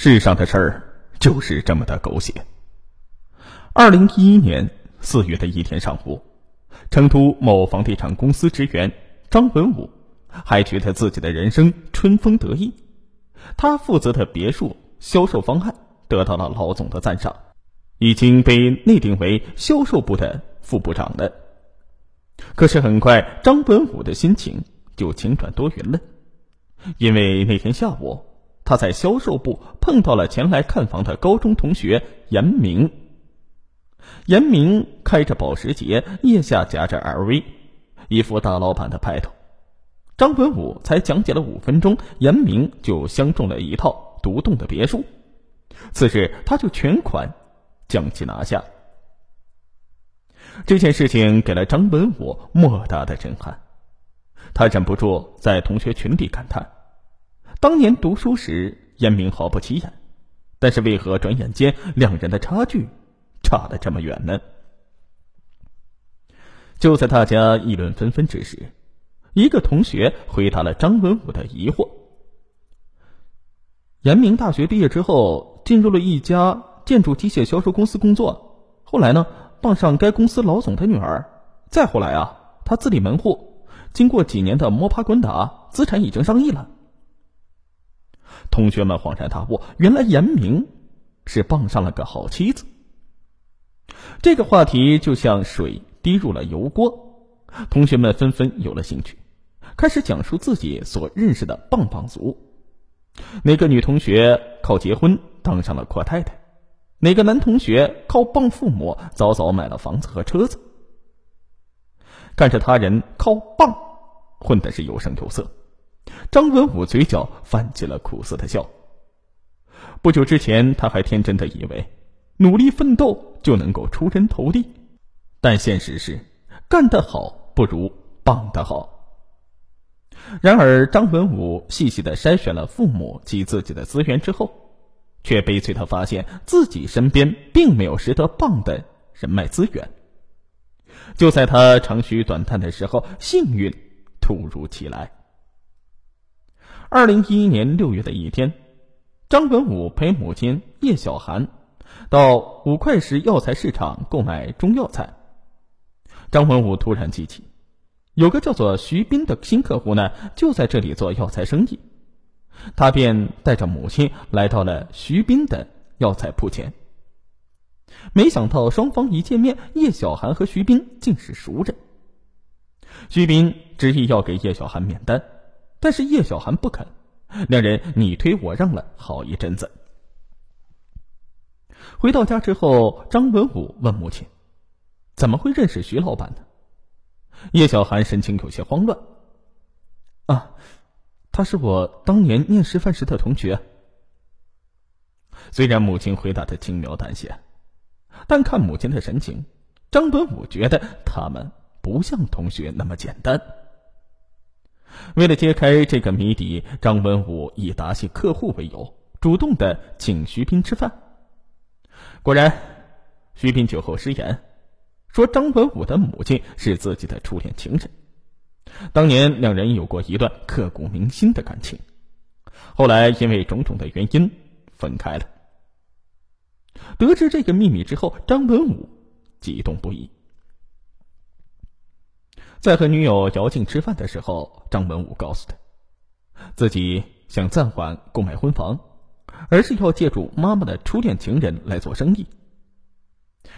世上的事儿就是这么的狗血。二零一一年四月的一天上午，成都某房地产公司职员张文武还觉得自己的人生春风得意，他负责的别墅销售方案得到了老总的赞赏，已经被内定为销售部的副部长了。可是很快，张文武的心情就晴转多云了，因为那天下午。他在销售部碰到了前来看房的高中同学严明。严明开着保时捷，腋下夹着 LV，一副大老板的派头。张文武才讲解了五分钟，严明就相中了一套独栋的别墅。次日，他就全款将其拿下。这件事情给了张文武莫大的震撼，他忍不住在同学群里感叹。当年读书时，严明毫不起眼，但是为何转眼间两人的差距差得这么远呢？就在大家议论纷纷之时，一个同学回答了张文武的疑惑：严明大学毕业之后，进入了一家建筑机械销售公司工作，后来呢，傍上该公司老总的女儿，再后来啊，他自立门户，经过几年的摸爬滚打，资产已经上亿了。同学们恍然大悟，原来严明是傍上了个好妻子。这个话题就像水滴入了油锅，同学们纷纷有了兴趣，开始讲述自己所认识的棒棒族。哪个女同学靠结婚当上了阔太太？哪个男同学靠傍父母早早买了房子和车子？看着他人靠傍混的是有声有色。张文武嘴角泛起了苦涩的笑。不久之前，他还天真的以为努力奋斗就能够出人头地，但现实是干得好不如棒得好。然而，张文武细细的筛选了父母及自己的资源之后，却悲催的发现自己身边并没有识得棒的人脉资源。就在他长吁短叹的时候，幸运突如其来。二零一一年六月的一天，张文武陪母亲叶小涵到五块石药材市场购买中药材。张文武突然记起，有个叫做徐斌的新客户呢，就在这里做药材生意。他便带着母亲来到了徐斌的药材铺前。没想到双方一见面，叶小涵和徐斌竟是熟人。徐斌执意要给叶小涵免单。但是叶小涵不肯，两人你推我让了好一阵子。回到家之后，张文武问母亲：“怎么会认识徐老板呢？”叶小涵神情有些慌乱：“啊，他是我当年念师范时的同学。”虽然母亲回答的轻描淡写，但看母亲的神情，张文武觉得他们不像同学那么简单。为了揭开这个谜底，张文武以答谢客户为由，主动的请徐斌吃饭。果然，徐斌酒后失言，说张文武的母亲是自己的初恋情人，当年两人有过一段刻骨铭心的感情，后来因为种种的原因分开了。得知这个秘密之后，张文武激动不已。在和女友姚静吃饭的时候，张文武告诉他，自己想暂缓购买婚房，而是要借助妈妈的初恋情人来做生意。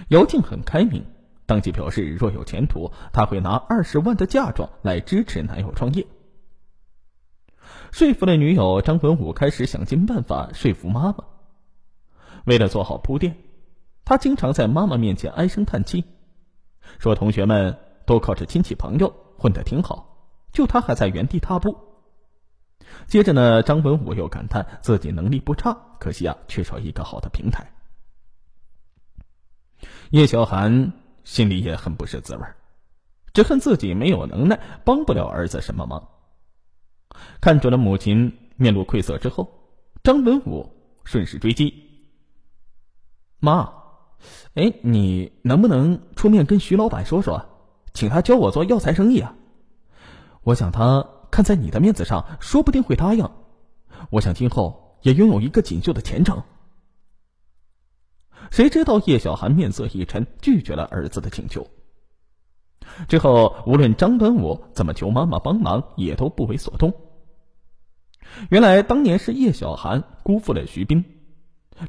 姚静很开明，当即表示若有前途，他会拿二十万的嫁妆来支持男友创业。说服了女友，张文武开始想尽办法说服妈妈。为了做好铺垫，他经常在妈妈面前唉声叹气，说同学们。都靠着亲戚朋友混得挺好，就他还在原地踏步。接着呢，张文武又感叹自己能力不差，可惜啊，缺少一个好的平台。叶小涵心里也很不是滋味，只恨自己没有能耐，帮不了儿子什么忙。看准了母亲面露愧色之后，张文武顺势追击：“妈，哎，你能不能出面跟徐老板说说？”请他教我做药材生意啊！我想他看在你的面子上，说不定会答应。我想今后也拥有一个锦绣的前程。谁知道叶小涵面色一沉，拒绝了儿子的请求。之后，无论张文武怎么求妈妈帮忙，也都不为所动。原来当年是叶小涵辜负了徐斌，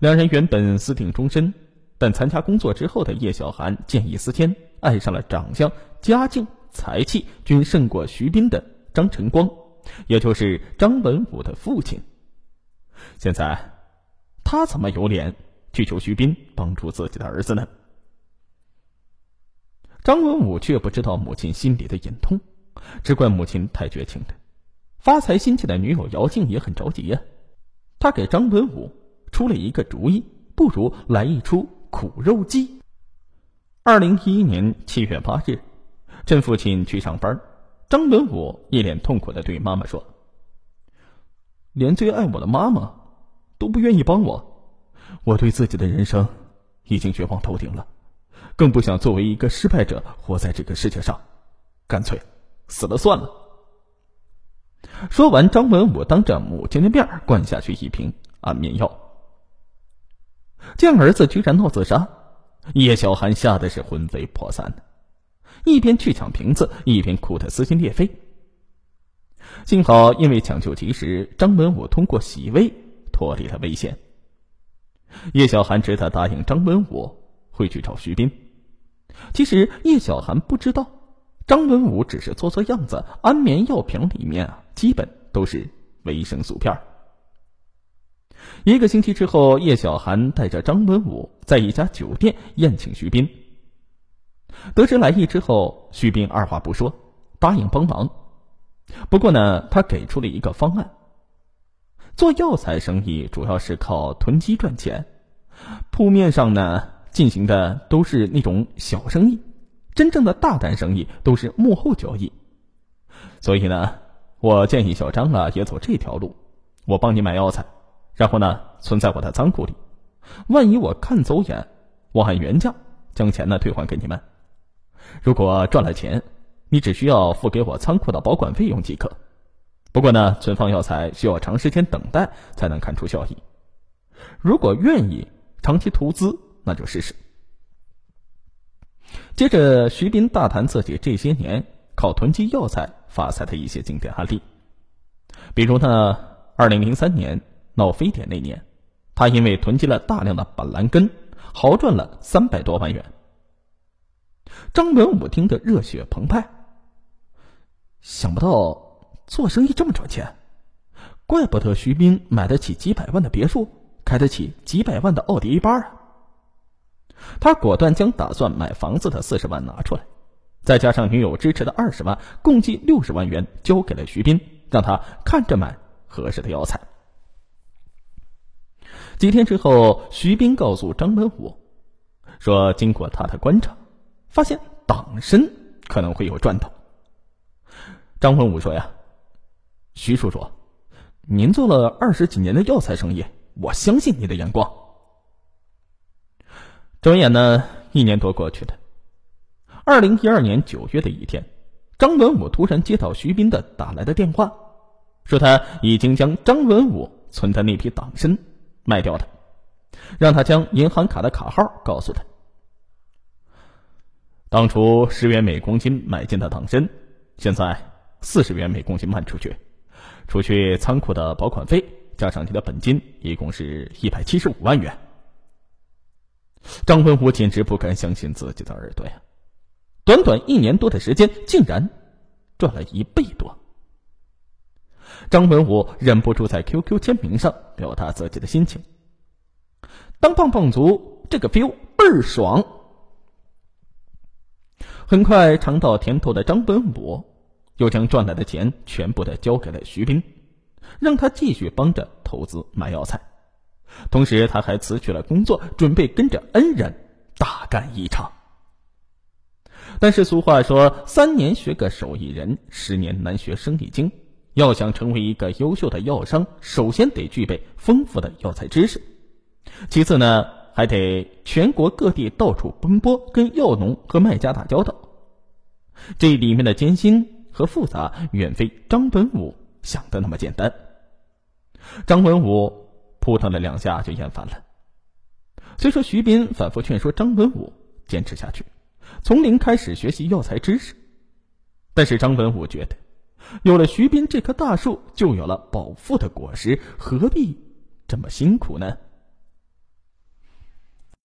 两人原本私定终身，但参加工作之后的叶小涵见异思迁，爱上了长相、家境、才气均胜过徐斌的张晨光，也就是张文武的父亲。现在，他怎么有脸去求徐斌帮助自己的儿子呢？张文武却不知道母亲心里的隐痛，只怪母亲太绝情了。发财心切的女友姚静也很着急呀，他给张文武出了一个主意，不如来一出苦肉计。二零一一年七月八日，趁父亲去上班，张文武一脸痛苦的对妈妈说：“连最爱我的妈妈都不愿意帮我，我对自己的人生已经绝望透顶了，更不想作为一个失败者活在这个世界上，干脆死了算了。”说完，张文武当着母亲的面灌下去一瓶安眠药。见儿子居然闹自杀，叶小涵吓得是魂飞魄散的，一边去抢瓶子，一边哭得撕心裂肺。幸好因为抢救及时，张文武通过洗胃脱离了危险。叶小涵只得答应张文武会去找徐斌。其实叶小涵不知道，张文武只是做做样子，安眠药瓶里面啊。基本都是维生素片。一个星期之后，叶小涵带着张文武在一家酒店宴请徐斌。得知来意之后，徐斌二话不说答应帮忙。不过呢，他给出了一个方案：做药材生意主要是靠囤积赚钱，铺面上呢进行的都是那种小生意，真正的大单生意都是幕后交易。所以呢。我建议小张啊也走这条路，我帮你买药材，然后呢存在我的仓库里，万一我看走眼，我按原价将钱呢退还给你们。如果赚了钱，你只需要付给我仓库的保管费用即可。不过呢，存放药材需要长时间等待才能看出效益。如果愿意长期投资，那就试试。接着，徐斌大谈自己这些年靠囤积药材。发财的一些经典案例，比如呢，二零零三年闹非典那年，他因为囤积了大量的板蓝根，豪赚了三百多万元。张文武听得热血澎湃，想不到做生意这么赚钱，怪不得徐斌买得起几百万的别墅，开得起几百万的奥迪 A 八啊！他果断将打算买房子的四十万拿出来。再加上女友支持的二十万，共计六十万元交给了徐斌，让他看着买合适的药材。几天之后，徐斌告诉张文武，说经过他的观察，发现党参可能会有赚头。张文武说呀：“徐叔叔，您做了二十几年的药材生意，我相信你的眼光。”转眼呢，一年多过去了。二零一二年九月的一天，张文武突然接到徐斌的打来的电话，说他已经将张文武存的那批党参卖掉的，让他将银行卡的卡号告诉他。当初十元每公斤买进的党参，现在四十元每公斤卖出去，除去仓库的保管费，加上你的本金，一共是一百七十五万元。张文武简直不敢相信自己的耳朵呀！短短一年多的时间，竟然赚了一倍多。张文武忍不住在 QQ 签名上表达自己的心情：“当棒棒族，这个 feel 倍儿爽。”很快尝到甜头的张文武，又将赚来的钱全部的交给了徐斌，让他继续帮着投资买药材。同时，他还辞去了工作，准备跟着恩人大干一场。但是俗话说：“三年学个手艺人，十年难学生意经。”要想成为一个优秀的药商，首先得具备丰富的药材知识，其次呢，还得全国各地到处奔波，跟药农和卖家打交道。这里面的艰辛和复杂，远非张文武想的那么简单。张文武扑腾了两下就厌烦了。虽说徐斌反复劝说张文武坚持下去，从零开始学习药材知识，但是张文武觉得，有了徐斌这棵大树，就有了饱腹的果实，何必这么辛苦呢？